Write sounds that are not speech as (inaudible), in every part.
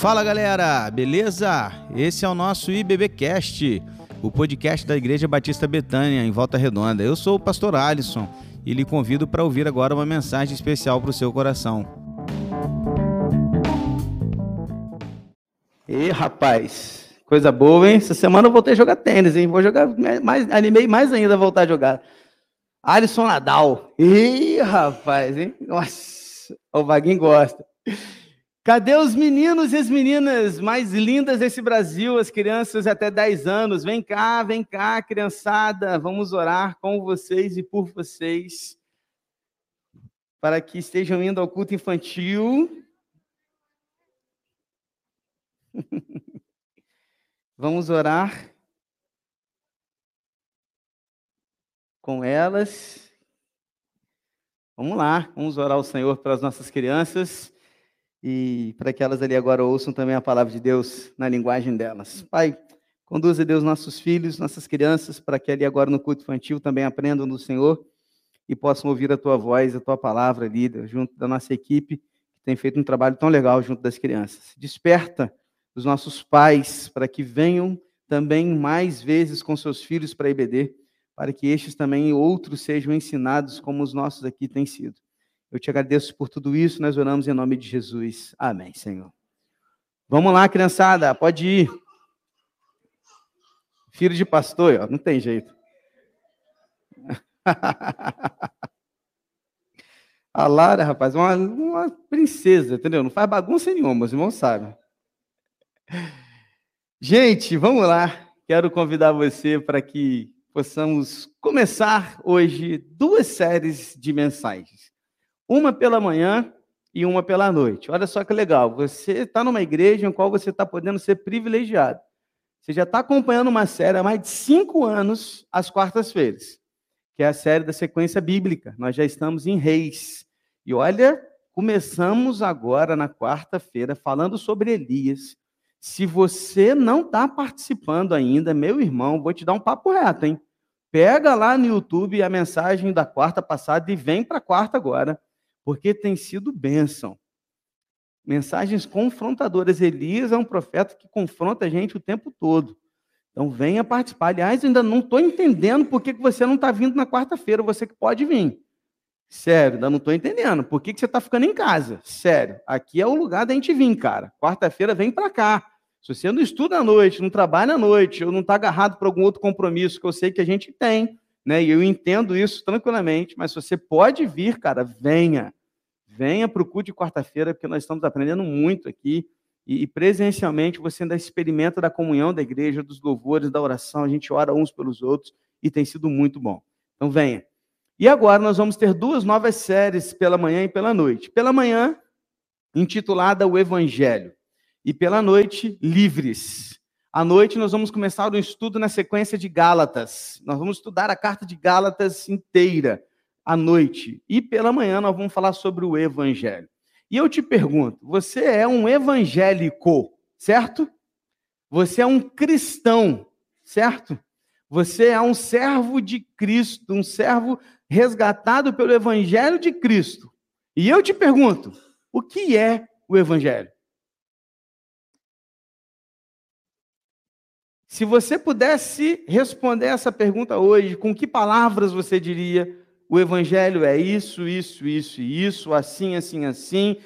Fala galera, beleza? Esse é o nosso IBBcast, o podcast da Igreja Batista Betânia, em Volta Redonda. Eu sou o pastor Alisson e lhe convido para ouvir agora uma mensagem especial para o seu coração. E rapaz, coisa boa, hein? Essa semana eu voltei a jogar tênis, hein? Vou jogar mais, animei mais ainda a voltar a jogar. Alisson Nadal. Ih, rapaz, hein? Nossa, o Vaguinho gosta. Cadê os meninos e as meninas mais lindas desse Brasil, as crianças até 10 anos? Vem cá, vem cá, criançada, vamos orar com vocês e por vocês, para que estejam indo ao culto infantil. (laughs) vamos orar com elas. Vamos lá, vamos orar ao Senhor pelas nossas crianças e para que elas ali agora ouçam também a palavra de Deus na linguagem delas. Pai, conduza, Deus, nossos filhos, nossas crianças, para que ali agora no culto infantil também aprendam do Senhor e possam ouvir a tua voz, a tua palavra ali, junto da nossa equipe, que tem feito um trabalho tão legal junto das crianças. Desperta os nossos pais para que venham também mais vezes com seus filhos para a IBD, para que estes também outros sejam ensinados como os nossos aqui têm sido. Eu te agradeço por tudo isso, nós oramos em nome de Jesus. Amém, Senhor. Vamos lá, criançada, pode ir. Filho de pastor, ó, não tem jeito. (laughs) A Lara, rapaz, uma, uma princesa, entendeu? Não faz bagunça nenhuma, os irmãos sabem. Gente, vamos lá. Quero convidar você para que possamos começar hoje duas séries de mensagens uma pela manhã e uma pela noite. Olha só que legal, você está numa igreja em qual você está podendo ser privilegiado. Você já está acompanhando uma série há mais de cinco anos, às quartas-feiras, que é a série da sequência bíblica. Nós já estamos em Reis. E olha, começamos agora na quarta-feira falando sobre Elias. Se você não está participando ainda, meu irmão, vou te dar um papo reto, hein? Pega lá no YouTube a mensagem da quarta passada e vem para a quarta agora porque tem sido bênção. Mensagens confrontadoras. Elias é um profeta que confronta a gente o tempo todo. Então venha participar. Aliás, ainda não estou entendendo por que você não está vindo na quarta-feira, você que pode vir. Sério, ainda não estou entendendo. Por que, que você está ficando em casa? Sério, aqui é o lugar da gente vir, cara. Quarta-feira vem para cá. Se você não estuda à noite, não trabalha à noite, ou não está agarrado para algum outro compromisso que eu sei que a gente tem, né? E eu entendo isso tranquilamente, mas se você pode vir, cara, venha. Venha para o culto de quarta-feira, porque nós estamos aprendendo muito aqui. E, presencialmente você ainda experimenta da comunhão da igreja, dos louvores, da oração. A gente ora uns pelos outros e tem sido muito bom. Então venha. E agora nós vamos ter duas novas séries pela manhã e pela noite. Pela manhã, intitulada O Evangelho. E pela noite, Livres. À noite, nós vamos começar um estudo na sequência de Gálatas. Nós vamos estudar a carta de Gálatas inteira à noite. E pela manhã, nós vamos falar sobre o Evangelho. E eu te pergunto: você é um evangélico, certo? Você é um cristão, certo? Você é um servo de Cristo, um servo resgatado pelo Evangelho de Cristo. E eu te pergunto: o que é o Evangelho? Se você pudesse responder essa pergunta hoje, com que palavras você diria? O evangelho é isso, isso, isso e isso, assim, assim, assim,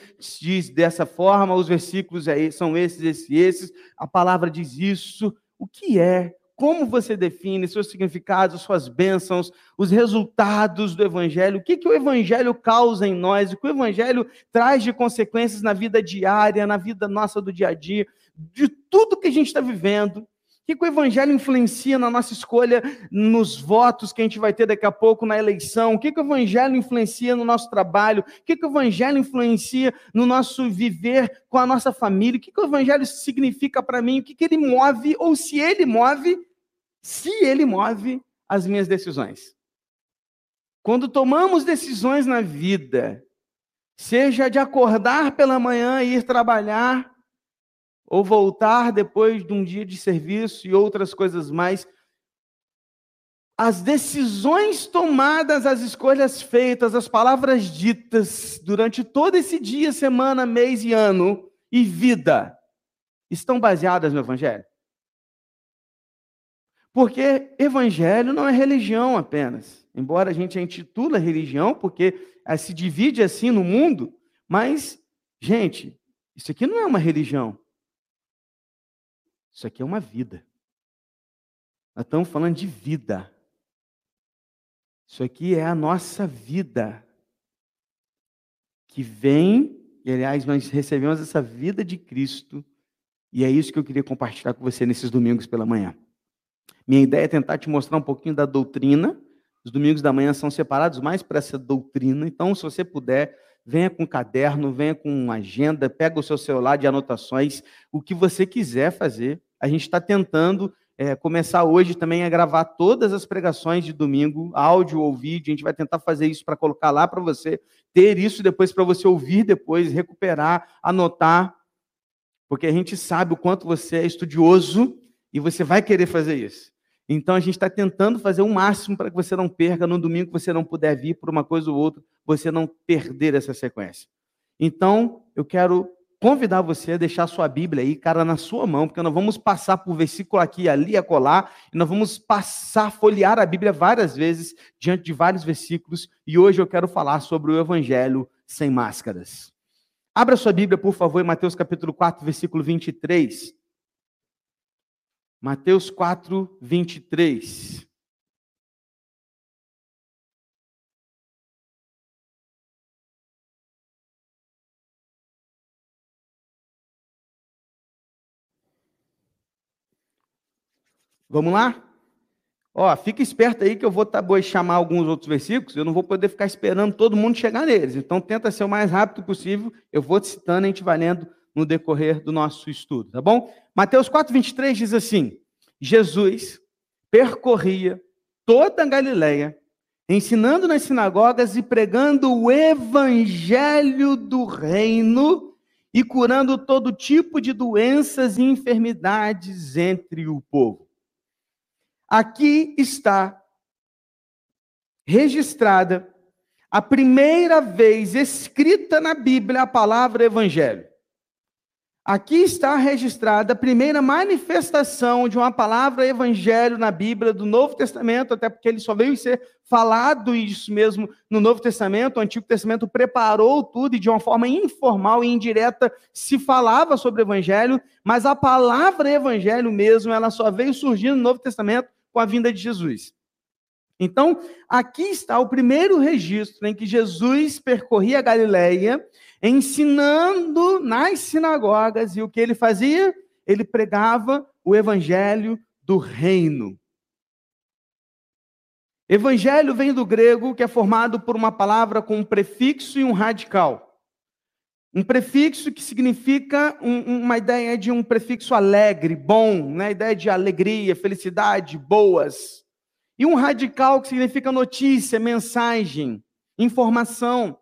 diz dessa forma, os versículos é são esses, esses, esses, a palavra diz isso. O que é? Como você define seus significados, suas bênçãos, os resultados do evangelho? O que, que o evangelho causa em nós? O que o evangelho traz de consequências na vida diária, na vida nossa do dia a dia, de tudo que a gente está vivendo? O que, o evangelho influencia na nossa escolha, nos votos que a gente vai ter daqui a pouco na eleição? O que, o evangelho influencia no nosso trabalho? O que, que o evangelho influencia no nosso viver com a nossa família? O que, que o evangelho significa para mim? O que, que ele move, ou se ele move, se ele move as minhas decisões? Quando tomamos decisões na vida, seja de acordar pela manhã e ir trabalhar, ou voltar depois de um dia de serviço e outras coisas mais. As decisões tomadas, as escolhas feitas, as palavras ditas durante todo esse dia, semana, mês e ano e vida estão baseadas no Evangelho? Porque Evangelho não é religião apenas. Embora a gente a intitula religião, porque eh, se divide assim no mundo, mas, gente, isso aqui não é uma religião. Isso aqui é uma vida. Nós estamos falando de vida. Isso aqui é a nossa vida. Que vem, e aliás, nós recebemos essa vida de Cristo, e é isso que eu queria compartilhar com você nesses domingos pela manhã. Minha ideia é tentar te mostrar um pouquinho da doutrina. Os domingos da manhã são separados mais para essa doutrina, então, se você puder, venha com caderno, venha com agenda, pega o seu celular de anotações, o que você quiser fazer. A gente está tentando é, começar hoje também a gravar todas as pregações de domingo, áudio ou vídeo. A gente vai tentar fazer isso para colocar lá para você, ter isso depois para você ouvir depois, recuperar, anotar, porque a gente sabe o quanto você é estudioso e você vai querer fazer isso. Então a gente está tentando fazer o máximo para que você não perca no domingo, que você não puder vir por uma coisa ou outra, você não perder essa sequência. Então eu quero convidar você a deixar sua Bíblia aí, cara, na sua mão, porque nós vamos passar por versículo aqui, ali, acolá, e nós vamos passar, folhear a Bíblia várias vezes, diante de vários versículos, e hoje eu quero falar sobre o Evangelho sem máscaras. Abra sua Bíblia, por favor, em Mateus capítulo 4, versículo 23. Mateus 4, 23. Vamos lá? Ó, fica esperto aí que eu vou chamar alguns outros versículos, eu não vou poder ficar esperando todo mundo chegar neles. Então tenta ser o mais rápido possível, eu vou te citando a gente vai lendo no decorrer do nosso estudo, tá bom? Mateus 4:23 diz assim: Jesus percorria toda a Galileia, ensinando nas sinagogas e pregando o evangelho do reino e curando todo tipo de doenças e enfermidades entre o povo. Aqui está registrada a primeira vez escrita na Bíblia a palavra evangelho. Aqui está registrada a primeira manifestação de uma palavra evangelho na Bíblia do Novo Testamento, até porque ele só veio ser falado isso mesmo no Novo Testamento. O Antigo Testamento preparou tudo e de uma forma informal e indireta se falava sobre o evangelho, mas a palavra evangelho mesmo, ela só veio surgindo no Novo Testamento com a vinda de Jesus. Então, aqui está o primeiro registro em que Jesus percorria a Galileia ensinando nas sinagogas, e o que ele fazia? Ele pregava o evangelho do reino. Evangelho vem do grego, que é formado por uma palavra com um prefixo e um radical. Um prefixo que significa um, uma ideia de um prefixo alegre, bom, né? ideia de alegria, felicidade, boas. E um radical que significa notícia, mensagem, informação.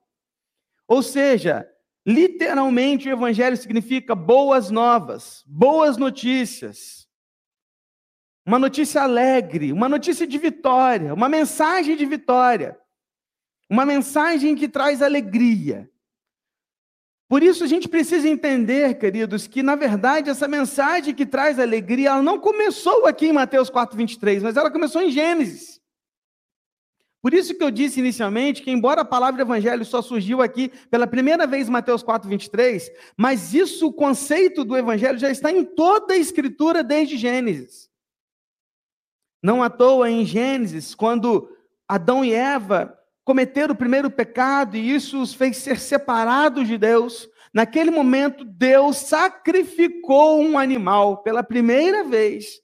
Ou seja, Literalmente, o evangelho significa boas novas, boas notícias. Uma notícia alegre, uma notícia de vitória, uma mensagem de vitória. Uma mensagem que traz alegria. Por isso a gente precisa entender, queridos, que na verdade essa mensagem que traz alegria, ela não começou aqui em Mateus 4:23, mas ela começou em Gênesis. Por isso que eu disse inicialmente que, embora a palavra evangelho só surgiu aqui pela primeira vez em Mateus 4, 23, mas isso, o conceito do evangelho, já está em toda a escritura desde Gênesis. Não à toa em Gênesis, quando Adão e Eva cometeram o primeiro pecado e isso os fez ser separados de Deus, naquele momento Deus sacrificou um animal pela primeira vez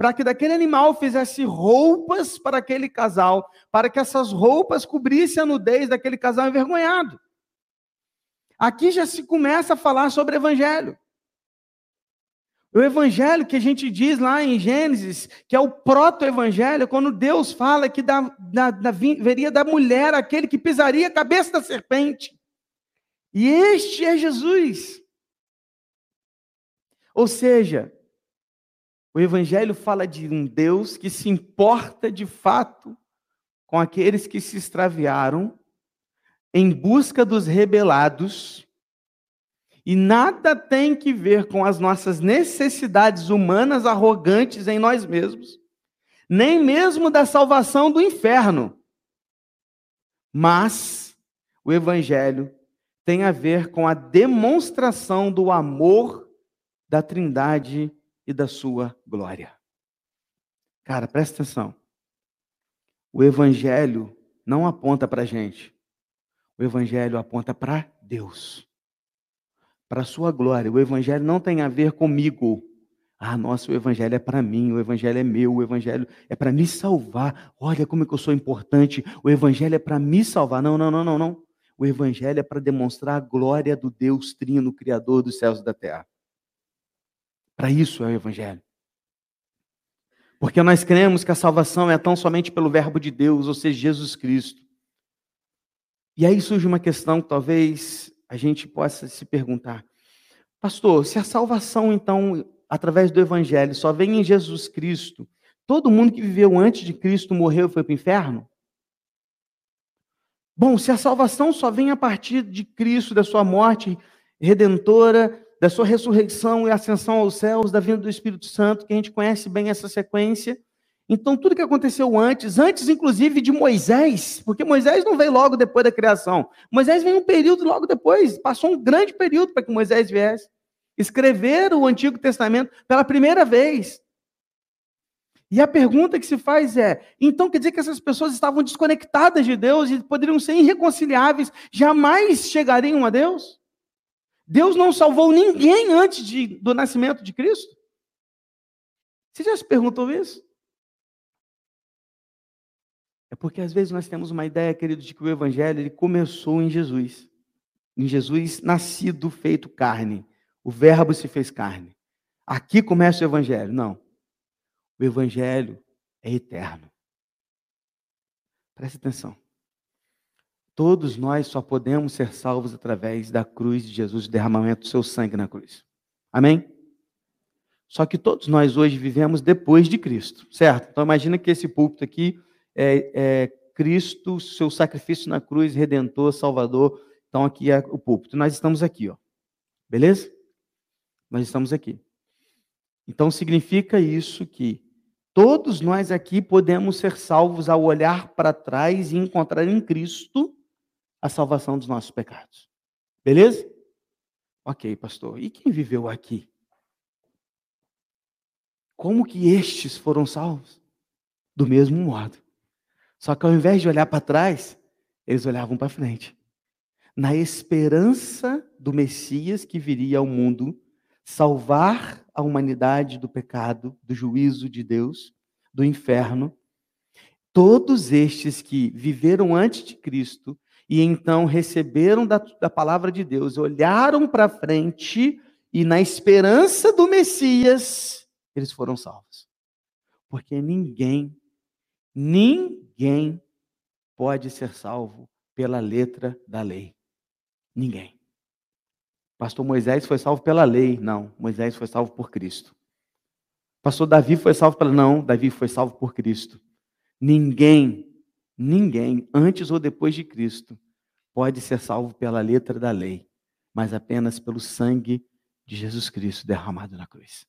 para que daquele animal fizesse roupas para aquele casal, para que essas roupas cobrissem a nudez daquele casal envergonhado. Aqui já se começa a falar sobre evangelho. O evangelho que a gente diz lá em Gênesis, que é o proto-evangelho, quando Deus fala que da, da, da, veria da mulher aquele que pisaria a cabeça da serpente. E este é Jesus. Ou seja, o Evangelho fala de um Deus que se importa de fato com aqueles que se extraviaram, em busca dos rebelados, E nada tem que ver com as nossas necessidades humanas arrogantes em nós mesmos, nem mesmo da salvação do inferno. Mas o Evangelho tem a ver com a demonstração do amor da Trindade e da sua glória. Cara, presta atenção. O Evangelho não aponta para a gente. O Evangelho aponta para Deus. Para a sua glória. O Evangelho não tem a ver comigo. Ah, nossa, o Evangelho é para mim, o Evangelho é meu, o Evangelho é para me salvar. Olha como é que eu sou importante. O Evangelho é para me salvar. Não, não, não, não, não. O Evangelho é para demonstrar a glória do Deus Trino, Criador dos céus e da terra. Para isso é o Evangelho. Porque nós cremos que a salvação é tão somente pelo Verbo de Deus, ou seja, Jesus Cristo. E aí surge uma questão que talvez a gente possa se perguntar: Pastor, se a salvação, então, através do Evangelho, só vem em Jesus Cristo, todo mundo que viveu antes de Cristo morreu e foi para o inferno? Bom, se a salvação só vem a partir de Cristo, da sua morte redentora, da sua ressurreição e ascensão aos céus, da vinda do Espírito Santo, que a gente conhece bem essa sequência. Então, tudo que aconteceu antes, antes inclusive de Moisés, porque Moisés não veio logo depois da criação. Moisés veio um período logo depois, passou um grande período para que Moisés viesse. Escrever o Antigo Testamento pela primeira vez. E a pergunta que se faz é: então quer dizer que essas pessoas estavam desconectadas de Deus e poderiam ser irreconciliáveis, jamais chegariam a Deus? Deus não salvou ninguém antes de, do nascimento de Cristo? Você já se perguntou isso? É porque às vezes nós temos uma ideia, querido, de que o evangelho ele começou em Jesus. Em Jesus nascido, feito carne. O verbo se fez carne. Aqui começa o evangelho. Não. O evangelho é eterno. Preste atenção. Todos nós só podemos ser salvos através da cruz de Jesus, o derramamento do seu sangue na cruz. Amém? Só que todos nós hoje vivemos depois de Cristo, certo? Então imagina que esse púlpito aqui é, é Cristo, seu sacrifício na cruz, redentor, salvador. Então aqui é o púlpito. Nós estamos aqui, ó. Beleza? Nós estamos aqui. Então significa isso que todos nós aqui podemos ser salvos ao olhar para trás e encontrar em Cristo a salvação dos nossos pecados. Beleza? Ok, pastor. E quem viveu aqui? Como que estes foram salvos? Do mesmo modo. Só que ao invés de olhar para trás, eles olhavam para frente. Na esperança do Messias que viria ao mundo salvar a humanidade do pecado, do juízo de Deus, do inferno, todos estes que viveram antes de Cristo e então receberam da, da palavra de Deus, olharam para frente e, na esperança do Messias, eles foram salvos. Porque ninguém, ninguém pode ser salvo pela letra da lei. Ninguém. Pastor Moisés foi salvo pela lei. Não, Moisés foi salvo por Cristo. Pastor Davi foi salvo pela. Não, Davi foi salvo por Cristo. Ninguém Ninguém, antes ou depois de Cristo, pode ser salvo pela letra da lei, mas apenas pelo sangue de Jesus Cristo derramado na cruz.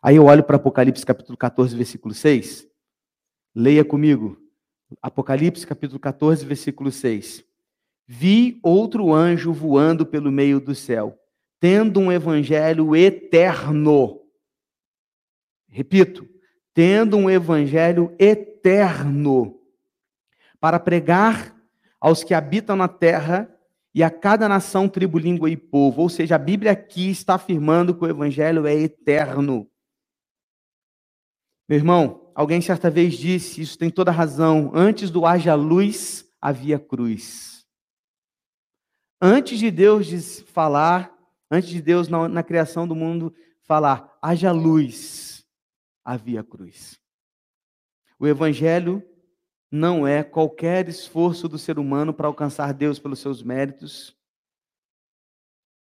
Aí eu olho para Apocalipse capítulo 14, versículo 6. Leia comigo. Apocalipse capítulo 14, versículo 6. Vi outro anjo voando pelo meio do céu, tendo um evangelho eterno. Repito, tendo um evangelho eterno para pregar aos que habitam na terra e a cada nação, tribo, língua e povo. Ou seja, a Bíblia aqui está afirmando que o evangelho é eterno. Meu irmão, alguém certa vez disse, isso tem toda razão, antes do haja luz, havia cruz. Antes de Deus falar, antes de Deus na, na criação do mundo falar, haja luz, havia cruz. O evangelho não é qualquer esforço do ser humano para alcançar Deus pelos seus méritos,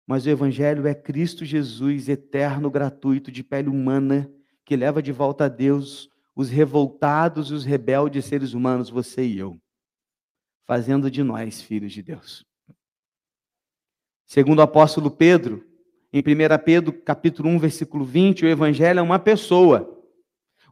mas o Evangelho é Cristo Jesus, eterno, gratuito, de pele humana, que leva de volta a Deus os revoltados e os rebeldes seres humanos, você e eu, fazendo de nós filhos de Deus. Segundo o apóstolo Pedro, em 1 Pedro, capítulo 1, versículo 20, o evangelho é uma pessoa.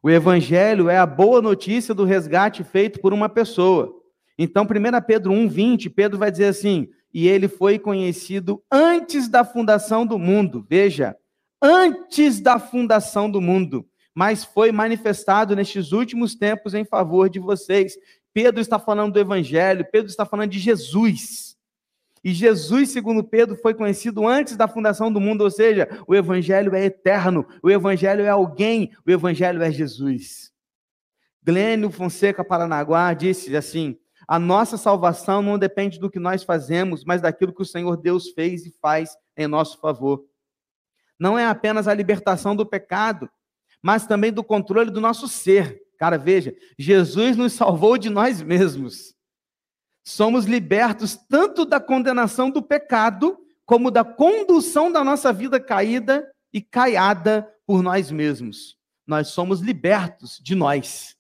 O evangelho é a boa notícia do resgate feito por uma pessoa. Então, 1 Pedro 1, 20, Pedro vai dizer assim: e ele foi conhecido antes da fundação do mundo. Veja, antes da fundação do mundo, mas foi manifestado nestes últimos tempos em favor de vocês. Pedro está falando do evangelho, Pedro está falando de Jesus. E Jesus, segundo Pedro, foi conhecido antes da fundação do mundo, ou seja, o Evangelho é eterno, o Evangelho é alguém, o Evangelho é Jesus. Glênio Fonseca Paranaguá disse assim: a nossa salvação não depende do que nós fazemos, mas daquilo que o Senhor Deus fez e faz em nosso favor. Não é apenas a libertação do pecado, mas também do controle do nosso ser. Cara, veja, Jesus nos salvou de nós mesmos somos libertos tanto da condenação do pecado, como da condução da nossa vida caída e caiada por nós mesmos. Nós somos libertos de nós.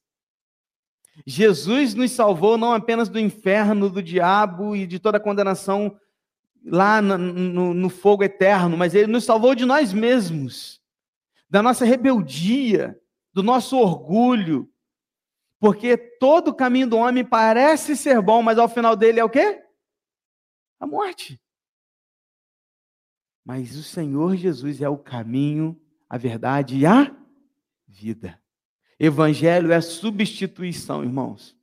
Jesus nos salvou não apenas do inferno, do diabo e de toda a condenação lá no, no, no fogo eterno, mas ele nos salvou de nós mesmos, da nossa rebeldia, do nosso orgulho, porque todo o caminho do homem parece ser bom, mas ao final dele é o quê? A morte. Mas o Senhor Jesus é o caminho, a verdade e a vida. Evangelho é substituição, irmãos.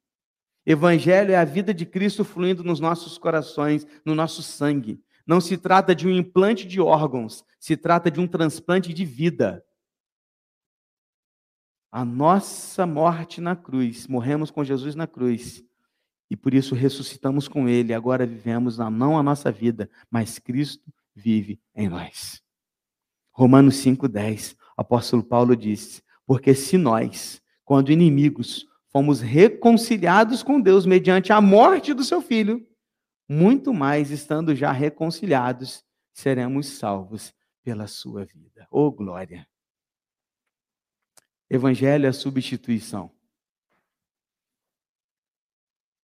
Evangelho é a vida de Cristo fluindo nos nossos corações, no nosso sangue. Não se trata de um implante de órgãos, se trata de um transplante de vida a nossa morte na cruz, morremos com Jesus na cruz, e por isso ressuscitamos com Ele, agora vivemos não a nossa vida, mas Cristo vive em nós. Romanos 5,10, apóstolo Paulo disse: Porque se nós, quando inimigos, fomos reconciliados com Deus mediante a morte do seu filho, muito mais estando já reconciliados, seremos salvos pela sua vida. Oh, glória! Evangelho é substituição.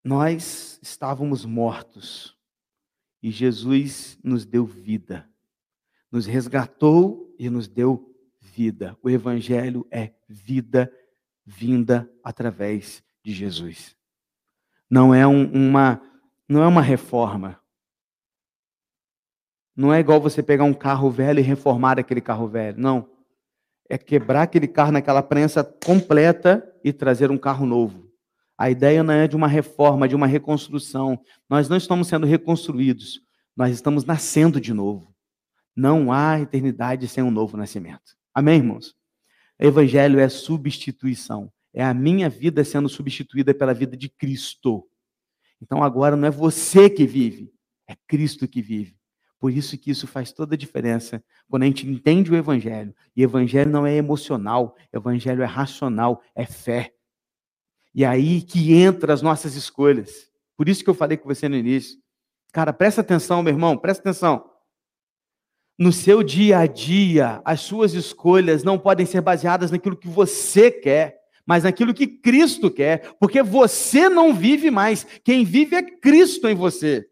Nós estávamos mortos e Jesus nos deu vida, nos resgatou e nos deu vida. O Evangelho é vida vinda através de Jesus. Não é um, uma, não é uma reforma. Não é igual você pegar um carro velho e reformar aquele carro velho. Não é quebrar aquele carro naquela prensa completa e trazer um carro novo. A ideia não é de uma reforma, de uma reconstrução. Nós não estamos sendo reconstruídos, nós estamos nascendo de novo. Não há eternidade sem um novo nascimento. Amém, irmãos? Evangelho é substituição. É a minha vida sendo substituída pela vida de Cristo. Então agora não é você que vive, é Cristo que vive. Por isso que isso faz toda a diferença quando a gente entende o evangelho. E evangelho não é emocional, evangelho é racional, é fé. E aí que entra as nossas escolhas. Por isso que eu falei com você no início. Cara, presta atenção, meu irmão, presta atenção. No seu dia a dia, as suas escolhas não podem ser baseadas naquilo que você quer, mas naquilo que Cristo quer, porque você não vive mais. Quem vive é Cristo em você.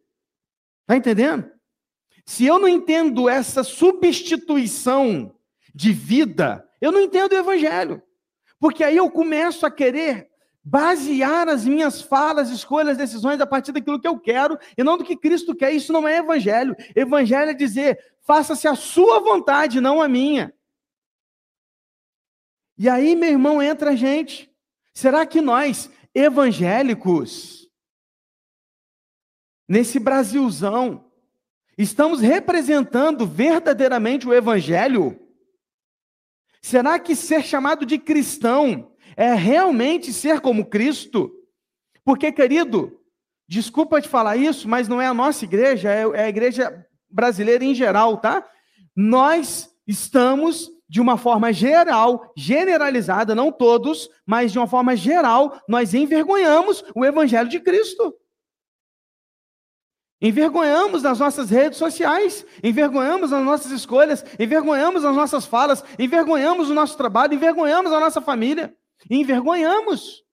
Está entendendo? Se eu não entendo essa substituição de vida, eu não entendo o evangelho. Porque aí eu começo a querer basear as minhas falas, escolhas, decisões a partir daquilo que eu quero e não do que Cristo quer. Isso não é evangelho. Evangelho é dizer: faça-se a sua vontade, não a minha. E aí, meu irmão, entra a gente. Será que nós, evangélicos, nesse Brasilzão, Estamos representando verdadeiramente o Evangelho? Será que ser chamado de cristão é realmente ser como Cristo? Porque, querido, desculpa te falar isso, mas não é a nossa igreja, é, é a igreja brasileira em geral, tá? Nós estamos, de uma forma geral, generalizada, não todos, mas de uma forma geral, nós envergonhamos o Evangelho de Cristo. Envergonhamos nas nossas redes sociais, envergonhamos nas nossas escolhas, envergonhamos nas nossas falas, envergonhamos o nosso trabalho, envergonhamos a nossa família, envergonhamos.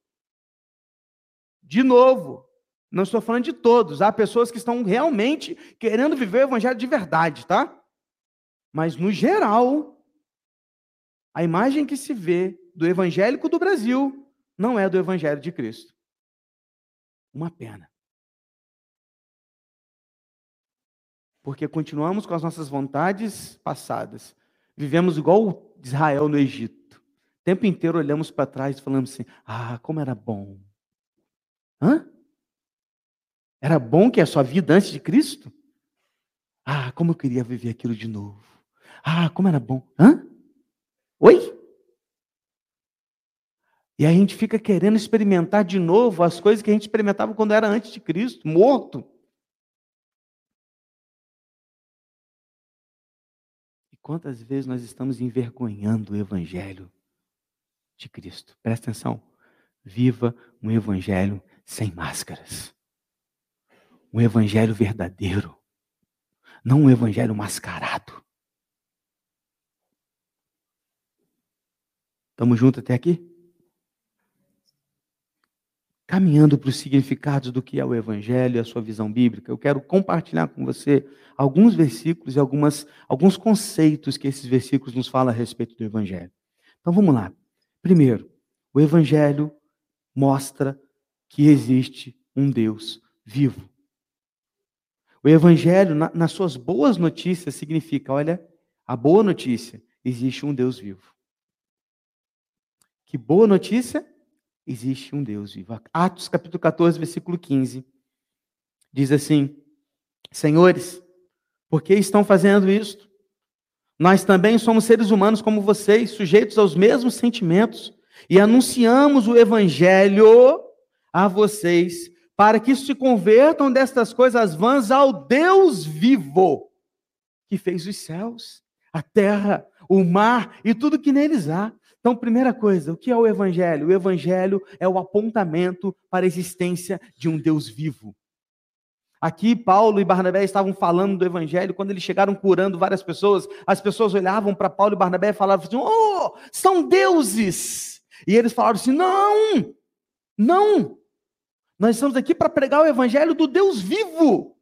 De novo, Não estou falando de todos. Há pessoas que estão realmente querendo viver o evangelho de verdade, tá? Mas no geral, a imagem que se vê do evangélico do Brasil não é do evangelho de Cristo. Uma pena. Porque continuamos com as nossas vontades passadas. Vivemos igual Israel no Egito. O tempo inteiro olhamos para trás e falamos assim: ah, como era bom. Hã? Era bom que a sua vida antes de Cristo? Ah, como eu queria viver aquilo de novo. Ah, como era bom. Hã? Oi? E a gente fica querendo experimentar de novo as coisas que a gente experimentava quando era antes de Cristo, morto. Quantas vezes nós estamos envergonhando o Evangelho de Cristo? Presta atenção. Viva um Evangelho sem máscaras. Um Evangelho verdadeiro. Não um Evangelho mascarado. Estamos juntos até aqui? Caminhando para os significados do que é o Evangelho e a sua visão bíblica, eu quero compartilhar com você alguns versículos e algumas, alguns conceitos que esses versículos nos falam a respeito do Evangelho. Então vamos lá. Primeiro, o Evangelho mostra que existe um Deus vivo. O Evangelho, na, nas suas boas notícias, significa: olha, a boa notícia, existe um Deus vivo. Que boa notícia? Existe um Deus vivo. Atos capítulo 14, versículo 15. Diz assim: Senhores, por que estão fazendo isto? Nós também somos seres humanos como vocês, sujeitos aos mesmos sentimentos, e anunciamos o evangelho a vocês, para que se convertam destas coisas vãs ao Deus vivo, que fez os céus, a terra, o mar e tudo que neles há então, primeira coisa, o que é o Evangelho? O Evangelho é o apontamento para a existência de um Deus vivo. Aqui, Paulo e Barnabé estavam falando do Evangelho, quando eles chegaram curando várias pessoas, as pessoas olhavam para Paulo e Barnabé e falavam assim: Oh, são deuses! E eles falaram assim: Não, não, nós estamos aqui para pregar o Evangelho do Deus vivo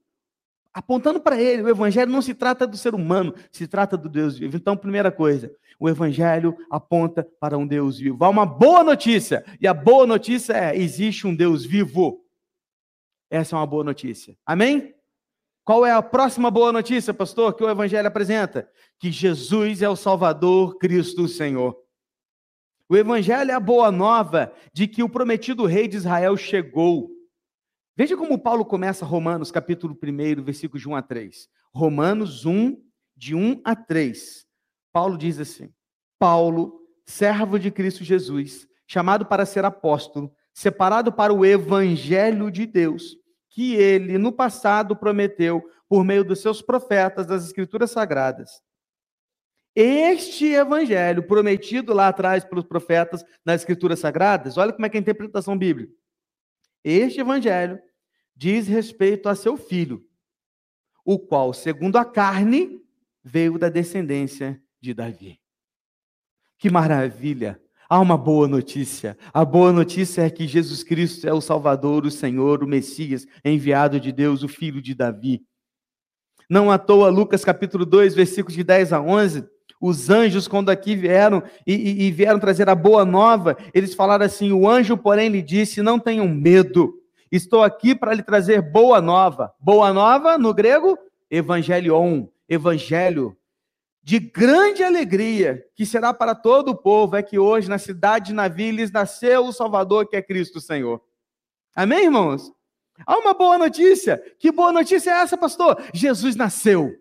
apontando para ele. O evangelho não se trata do ser humano, se trata do Deus vivo. Então, primeira coisa, o evangelho aponta para um Deus vivo. Há uma boa notícia, e a boa notícia é: existe um Deus vivo. Essa é uma boa notícia. Amém? Qual é a próxima boa notícia, pastor, que o evangelho apresenta? Que Jesus é o Salvador, Cristo o Senhor. O evangelho é a boa nova de que o prometido rei de Israel chegou. Veja como Paulo começa Romanos, capítulo 1, versículos de 1 a 3. Romanos 1, de 1 a 3. Paulo diz assim: Paulo, servo de Cristo Jesus, chamado para ser apóstolo, separado para o evangelho de Deus, que ele no passado prometeu por meio dos seus profetas das escrituras sagradas. Este evangelho prometido lá atrás pelos profetas nas escrituras sagradas, olha como é que é a interpretação bíblica. Este evangelho diz respeito a seu filho, o qual, segundo a carne, veio da descendência de Davi. Que maravilha! Há uma boa notícia. A boa notícia é que Jesus Cristo é o Salvador, o Senhor, o Messias, enviado de Deus, o filho de Davi. Não à toa, Lucas capítulo 2, versículos de 10 a 11, os anjos, quando aqui vieram e, e, e vieram trazer a boa nova, eles falaram assim: o anjo, porém, lhe disse: Não tenham medo, estou aqui para lhe trazer boa nova. Boa nova, no grego, evangelion, evangelho. De grande alegria, que será para todo o povo, é que hoje na cidade de Naviles nasceu o Salvador, que é Cristo Senhor. Amém, irmãos? Há uma boa notícia. Que boa notícia é essa, pastor? Jesus nasceu.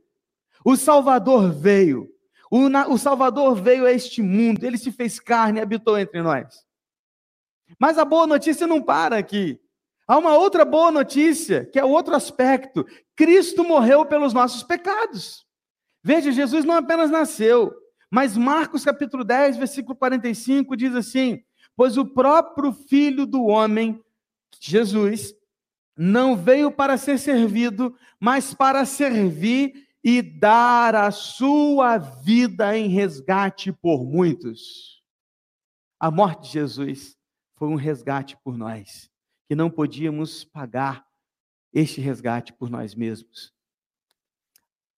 O Salvador veio. O, o Salvador veio a este mundo, ele se fez carne e habitou entre nós. Mas a boa notícia não para aqui. Há uma outra boa notícia, que é outro aspecto. Cristo morreu pelos nossos pecados. Veja, Jesus não apenas nasceu, mas Marcos capítulo 10, versículo 45 diz assim: Pois o próprio Filho do homem, Jesus, não veio para ser servido, mas para servir e dar a sua vida em resgate por muitos. A morte de Jesus foi um resgate por nós, que não podíamos pagar este resgate por nós mesmos.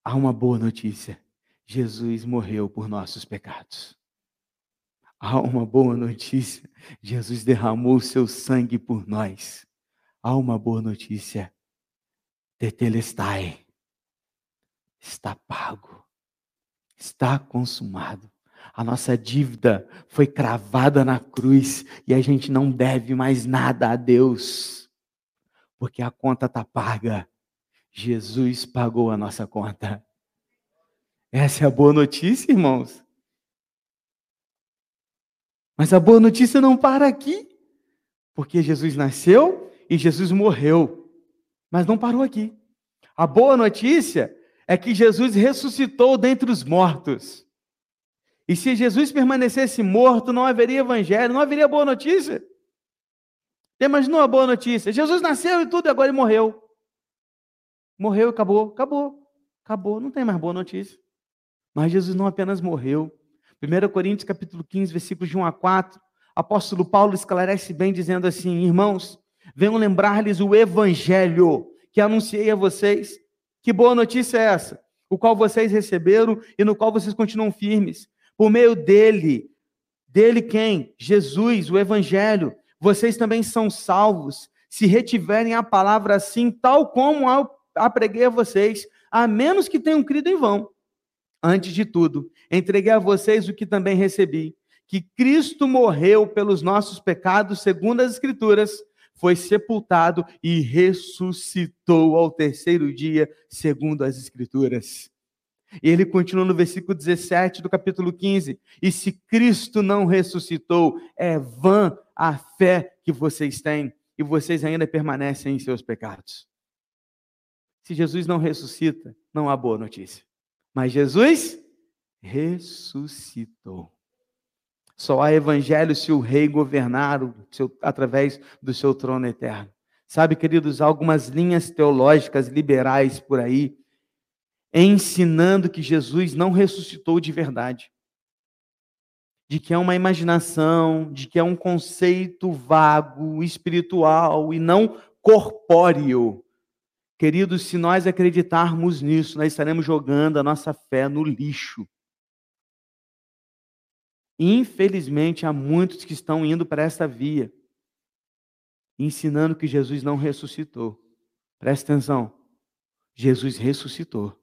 Há uma boa notícia: Jesus morreu por nossos pecados. Há uma boa notícia: Jesus derramou seu sangue por nós. Há uma boa notícia: Tetelestai está pago, está consumado. A nossa dívida foi cravada na cruz e a gente não deve mais nada a Deus, porque a conta está paga. Jesus pagou a nossa conta. Essa é a boa notícia, irmãos. Mas a boa notícia não para aqui, porque Jesus nasceu e Jesus morreu, mas não parou aqui. A boa notícia é que Jesus ressuscitou dentre os mortos. E se Jesus permanecesse morto, não haveria evangelho, não haveria boa notícia. Você imaginou a boa notícia? Jesus nasceu e tudo, e agora ele morreu. Morreu e acabou, acabou, acabou, não tem mais boa notícia. Mas Jesus não apenas morreu. 1 Coríntios capítulo 15, versículos de 1 a 4, apóstolo Paulo esclarece bem dizendo assim: Irmãos, venham lembrar-lhes o evangelho que anunciei a vocês. Que boa notícia é essa? O qual vocês receberam e no qual vocês continuam firmes por meio dele. Dele quem? Jesus, o Evangelho. Vocês também são salvos, se retiverem a palavra assim, tal como a preguei a vocês, a menos que tenham crido em vão. Antes de tudo, entreguei a vocês o que também recebi: que Cristo morreu pelos nossos pecados, segundo as Escrituras, foi sepultado e ressuscitou ao terceiro dia, segundo as Escrituras. E ele continua no versículo 17 do capítulo 15: E se Cristo não ressuscitou, é vã a fé que vocês têm, e vocês ainda permanecem em seus pecados. Se Jesus não ressuscita, não há boa notícia. Mas Jesus ressuscitou. Só há evangelho se o rei governar o seu, através do seu trono eterno. Sabe, queridos, há algumas linhas teológicas liberais por aí ensinando que Jesus não ressuscitou de verdade. De que é uma imaginação, de que é um conceito vago, espiritual e não corpóreo. Queridos, se nós acreditarmos nisso, nós estaremos jogando a nossa fé no lixo. Infelizmente, há muitos que estão indo para essa via, ensinando que Jesus não ressuscitou. Presta atenção. Jesus ressuscitou.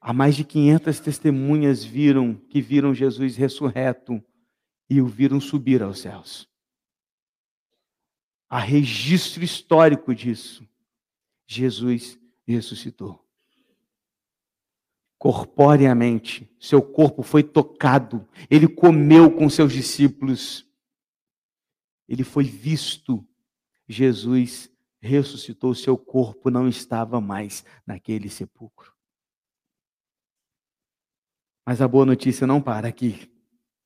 Há mais de 500 testemunhas viram que viram Jesus ressurreto e o viram subir aos céus. Há registro histórico disso. Jesus ressuscitou. Corporeamente, seu corpo foi tocado, ele comeu com seus discípulos, ele foi visto. Jesus ressuscitou, seu corpo não estava mais naquele sepulcro. Mas a boa notícia não para aqui.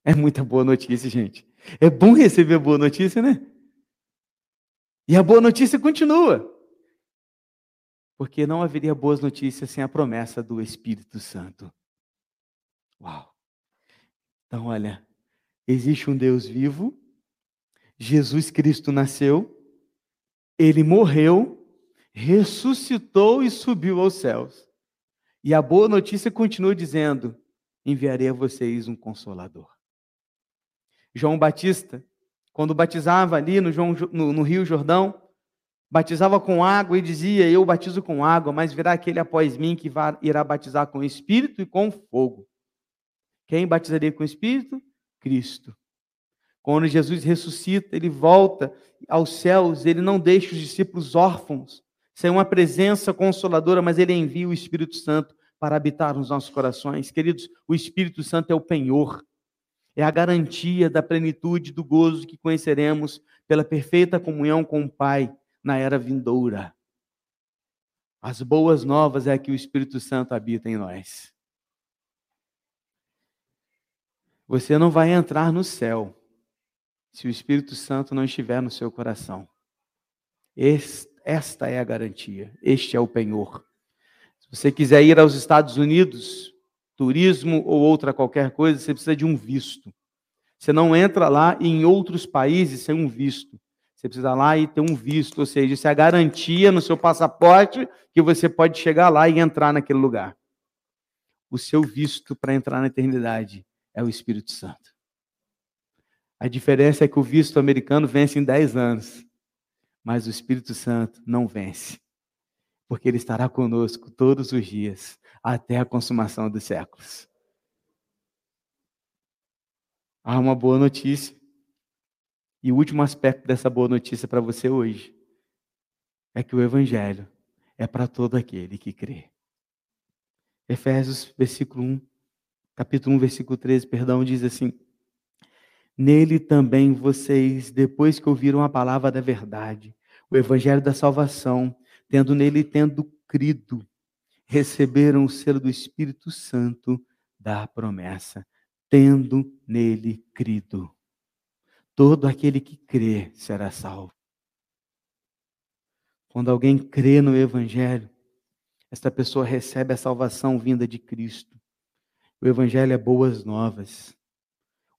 É muita boa notícia, gente. É bom receber boa notícia, né? E a boa notícia continua. Porque não haveria boas notícias sem a promessa do Espírito Santo. Uau! Então, olha, existe um Deus vivo, Jesus Cristo nasceu, ele morreu, ressuscitou e subiu aos céus. E a boa notícia continua dizendo: enviarei a vocês um consolador. João Batista, quando batizava ali no, João, no, no Rio Jordão, batizava com água e dizia: Eu batizo com água, mas virá aquele após mim que irá batizar com espírito e com fogo. Quem batizaria com espírito? Cristo. Quando Jesus ressuscita, ele volta aos céus, ele não deixa os discípulos órfãos, sem uma presença consoladora, mas ele envia o Espírito Santo para habitar nos nossos corações. Queridos, o Espírito Santo é o penhor, é a garantia da plenitude do gozo que conheceremos pela perfeita comunhão com o Pai na era vindoura. As boas novas é que o Espírito Santo habita em nós. Você não vai entrar no céu se o Espírito Santo não estiver no seu coração. Esta é a garantia, este é o penhor você quiser ir aos Estados Unidos, turismo ou outra qualquer coisa, você precisa de um visto. Você não entra lá em outros países sem um visto. Você precisa lá e ter um visto, ou seja, isso é a garantia no seu passaporte que você pode chegar lá e entrar naquele lugar. O seu visto para entrar na eternidade é o Espírito Santo. A diferença é que o visto americano vence em 10 anos, mas o Espírito Santo não vence, porque ele estará conosco todos os dias, até a consumação dos séculos. Há uma boa notícia. E o último aspecto dessa boa notícia para você hoje é que o Evangelho é para todo aquele que crê. Efésios, versículo 1, capítulo 1, versículo 13, perdão, diz assim: Nele também vocês, depois que ouviram a palavra da verdade, o evangelho da salvação, tendo nele tendo crido, receberam o selo do Espírito Santo da promessa, tendo nele crido. Todo aquele que crê será salvo. Quando alguém crê no Evangelho, esta pessoa recebe a salvação vinda de Cristo. O Evangelho é boas novas.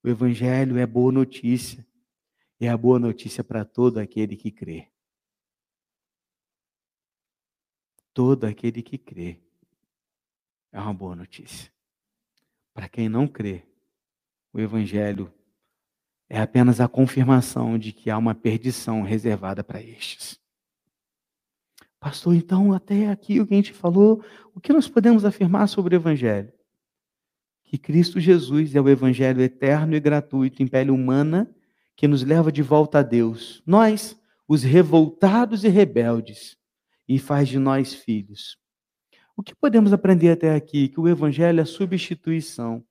O Evangelho é boa notícia. E é a boa notícia para todo aquele que crê. Todo aquele que crê é uma boa notícia. Para quem não crê, o Evangelho é apenas a confirmação de que há uma perdição reservada para estes. Pastor, então, até aqui o que a gente falou, o que nós podemos afirmar sobre o Evangelho? Que Cristo Jesus é o Evangelho eterno e gratuito em pele humana que nos leva de volta a Deus. Nós, os revoltados e rebeldes, e faz de nós filhos. O que podemos aprender até aqui? Que o Evangelho é substituição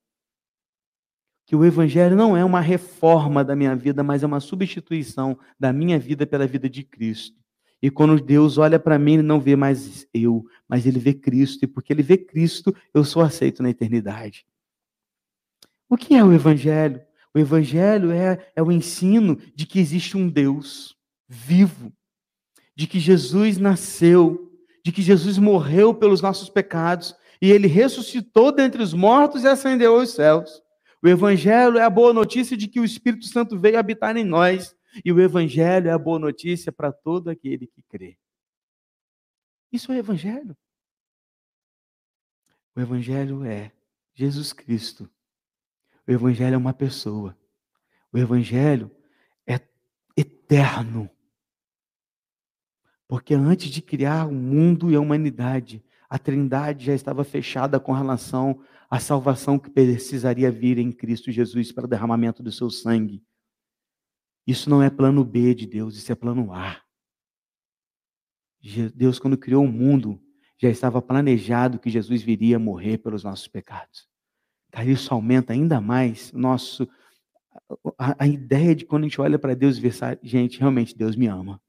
que o Evangelho não é uma reforma da minha vida, mas é uma substituição da minha vida pela vida de Cristo. E quando Deus olha para mim, ele não vê mais eu, mas ele vê Cristo. E porque ele vê Cristo, eu sou aceito na eternidade. O que é o Evangelho? O Evangelho é, é o ensino de que existe um Deus vivo, de que Jesus nasceu, de que Jesus morreu pelos nossos pecados e ele ressuscitou dentre os mortos e ascendeu aos céus. O Evangelho é a boa notícia de que o Espírito Santo veio habitar em nós. E o Evangelho é a boa notícia para todo aquele que crê. Isso é Evangelho. O Evangelho é Jesus Cristo. O Evangelho é uma pessoa. O Evangelho é eterno. Porque antes de criar o mundo e a humanidade, a Trindade já estava fechada com relação à salvação que precisaria vir em Cristo Jesus para o derramamento do seu sangue. Isso não é plano B de Deus, isso é plano A. Deus, quando criou o mundo, já estava planejado que Jesus viria morrer pelos nossos pecados. Cara, isso aumenta ainda mais nosso a, a ideia de quando a gente olha para Deus e vê, gente, realmente Deus me ama.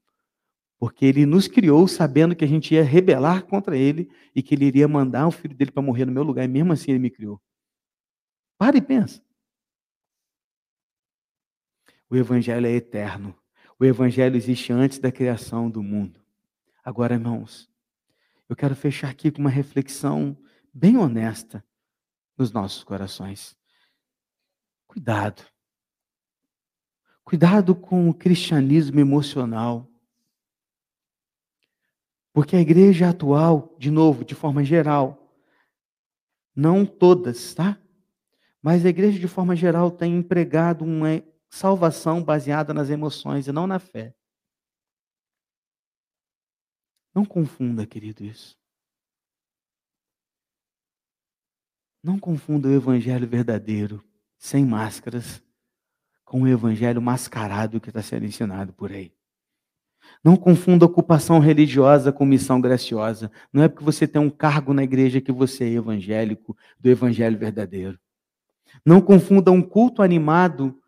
Porque ele nos criou sabendo que a gente ia rebelar contra ele e que ele iria mandar o filho dele para morrer no meu lugar, e mesmo assim ele me criou. Para e pensa. O evangelho é eterno. O evangelho existe antes da criação do mundo. Agora, irmãos, eu quero fechar aqui com uma reflexão bem honesta nos nossos corações. Cuidado. Cuidado com o cristianismo emocional. Porque a igreja atual, de novo, de forma geral, não todas, tá? Mas a igreja, de forma geral, tem empregado uma salvação baseada nas emoções e não na fé. Não confunda, querido, isso. Não confunda o evangelho verdadeiro, sem máscaras, com o evangelho mascarado que está sendo ensinado por aí. Não confunda ocupação religiosa com missão graciosa. Não é porque você tem um cargo na igreja que você é evangélico, do evangelho verdadeiro. Não confunda um culto animado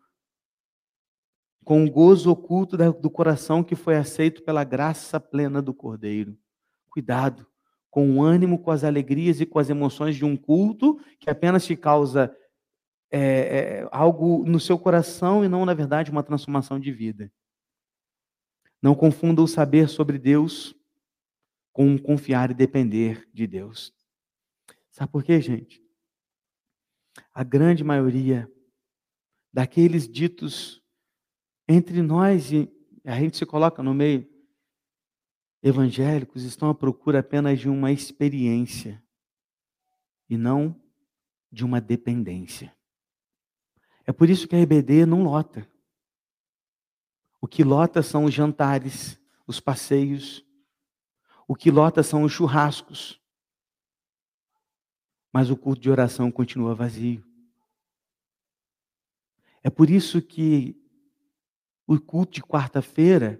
com o gozo oculto do coração que foi aceito pela graça plena do Cordeiro. Cuidado com o ânimo, com as alegrias e com as emoções de um culto que apenas te causa é, é, algo no seu coração e não, na verdade, uma transformação de vida. Não confunda o saber sobre Deus com confiar e depender de Deus. Sabe por quê, gente? A grande maioria daqueles ditos entre nós e a gente se coloca no meio. Evangélicos estão à procura apenas de uma experiência e não de uma dependência. É por isso que a EBD não lota. O que lota são os jantares, os passeios. O que lota são os churrascos. Mas o culto de oração continua vazio. É por isso que o culto de quarta-feira,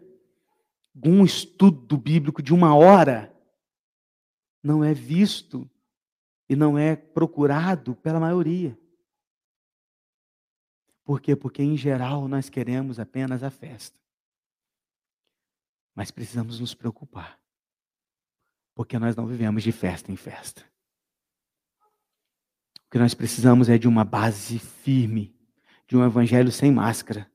um estudo bíblico de uma hora, não é visto e não é procurado pela maioria. Por quê? Porque, em geral, nós queremos apenas a festa. Mas precisamos nos preocupar. Porque nós não vivemos de festa em festa. O que nós precisamos é de uma base firme, de um evangelho sem máscara,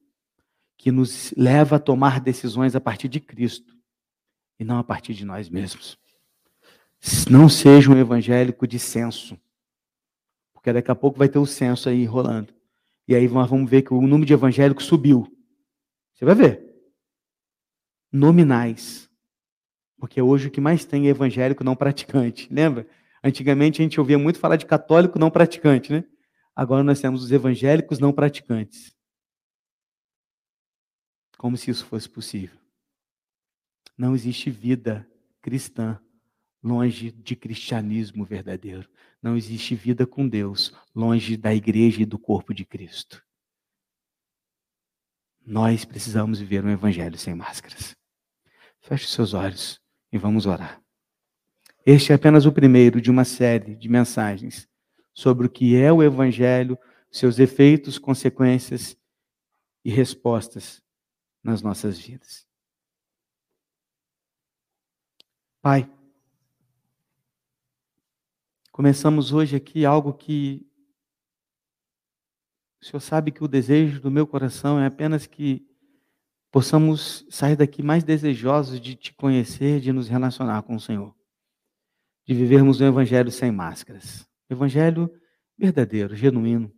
que nos leva a tomar decisões a partir de Cristo e não a partir de nós mesmos. Não seja um evangélico de senso, porque daqui a pouco vai ter o censo aí rolando. E aí nós vamos ver que o número de evangélicos subiu. Você vai ver. Nominais. Porque hoje o que mais tem é evangélico não praticante. (laughs) Lembra? Antigamente a gente ouvia muito falar de católico não praticante, né? Agora nós temos os evangélicos não praticantes. Como se isso fosse possível. Não existe vida cristã longe de cristianismo verdadeiro. Não existe vida com Deus longe da igreja e do corpo de Cristo. Nós precisamos viver um evangelho sem máscaras. Feche seus olhos e vamos orar. Este é apenas o primeiro de uma série de mensagens sobre o que é o evangelho, seus efeitos, consequências e respostas nas nossas vidas. Pai, Começamos hoje aqui algo que o Senhor sabe que o desejo do meu coração é apenas que possamos sair daqui mais desejosos de te conhecer, de nos relacionar com o Senhor, de vivermos um evangelho sem máscaras, evangelho verdadeiro, genuíno.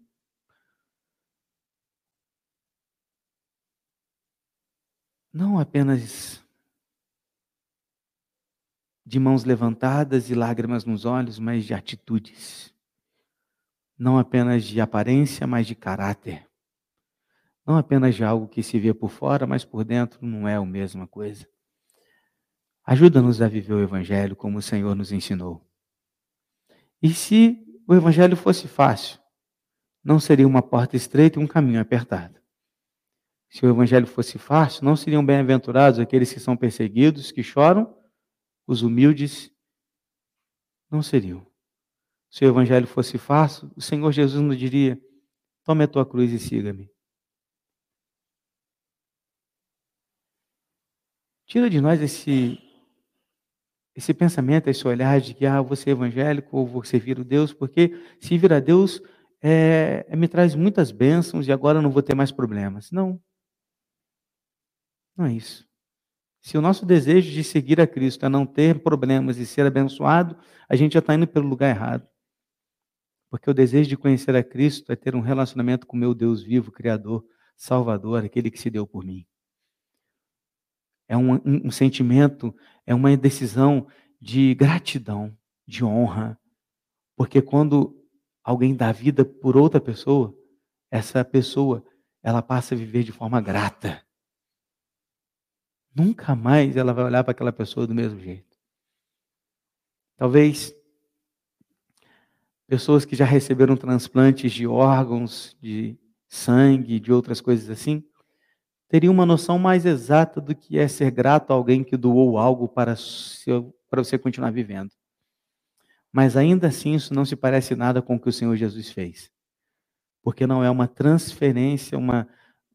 Não apenas de mãos levantadas e lágrimas nos olhos, mas de atitudes. Não apenas de aparência, mas de caráter. Não apenas de algo que se vê por fora, mas por dentro não é a mesma coisa. Ajuda-nos a viver o Evangelho como o Senhor nos ensinou. E se o Evangelho fosse fácil, não seria uma porta estreita e um caminho apertado. Se o Evangelho fosse fácil, não seriam bem-aventurados aqueles que são perseguidos, que choram os humildes não seriam. Se o evangelho fosse fácil, o Senhor Jesus nos diria: tome a tua cruz e siga-me. Tira de nós esse esse pensamento, esse olhar de que ah, você é evangélico ou você vira Deus, porque se virar Deus é, é, me traz muitas bênçãos e agora eu não vou ter mais problemas. Não. Não é isso. Se o nosso desejo de seguir a Cristo é não ter problemas e ser abençoado, a gente já está indo pelo lugar errado. Porque o desejo de conhecer a Cristo é ter um relacionamento com o meu Deus vivo, Criador, Salvador, aquele que se deu por mim. É um, um, um sentimento, é uma decisão de gratidão, de honra. Porque quando alguém dá vida por outra pessoa, essa pessoa, ela passa a viver de forma grata. Nunca mais ela vai olhar para aquela pessoa do mesmo jeito. Talvez pessoas que já receberam transplantes de órgãos, de sangue, de outras coisas assim, teriam uma noção mais exata do que é ser grato a alguém que doou algo para, seu, para você continuar vivendo. Mas ainda assim, isso não se parece nada com o que o Senhor Jesus fez. Porque não é uma transferência, uma,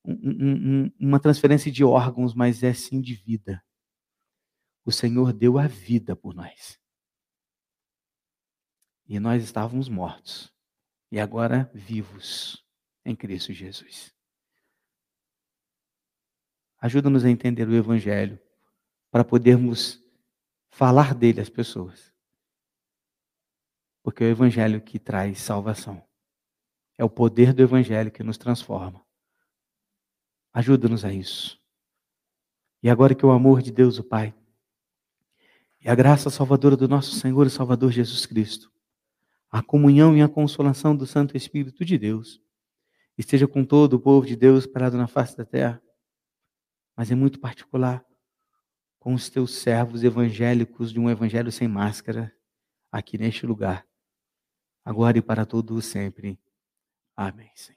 um, um, uma transferência de órgãos, mas é sim de vida. O Senhor deu a vida por nós. E nós estávamos mortos. E agora vivos em Cristo Jesus. Ajuda-nos a entender o Evangelho para podermos falar dele às pessoas. Porque é o Evangelho que traz salvação. É o poder do Evangelho que nos transforma. Ajuda-nos a isso. E agora que o amor de Deus, o Pai, e a graça salvadora do nosso Senhor e Salvador Jesus Cristo, a comunhão e a consolação do Santo Espírito de Deus, esteja com todo o povo de Deus parado na face da terra, mas em muito particular com os teus servos evangélicos de um evangelho sem máscara aqui neste lugar, agora e para todo sempre. Amém, Senhor.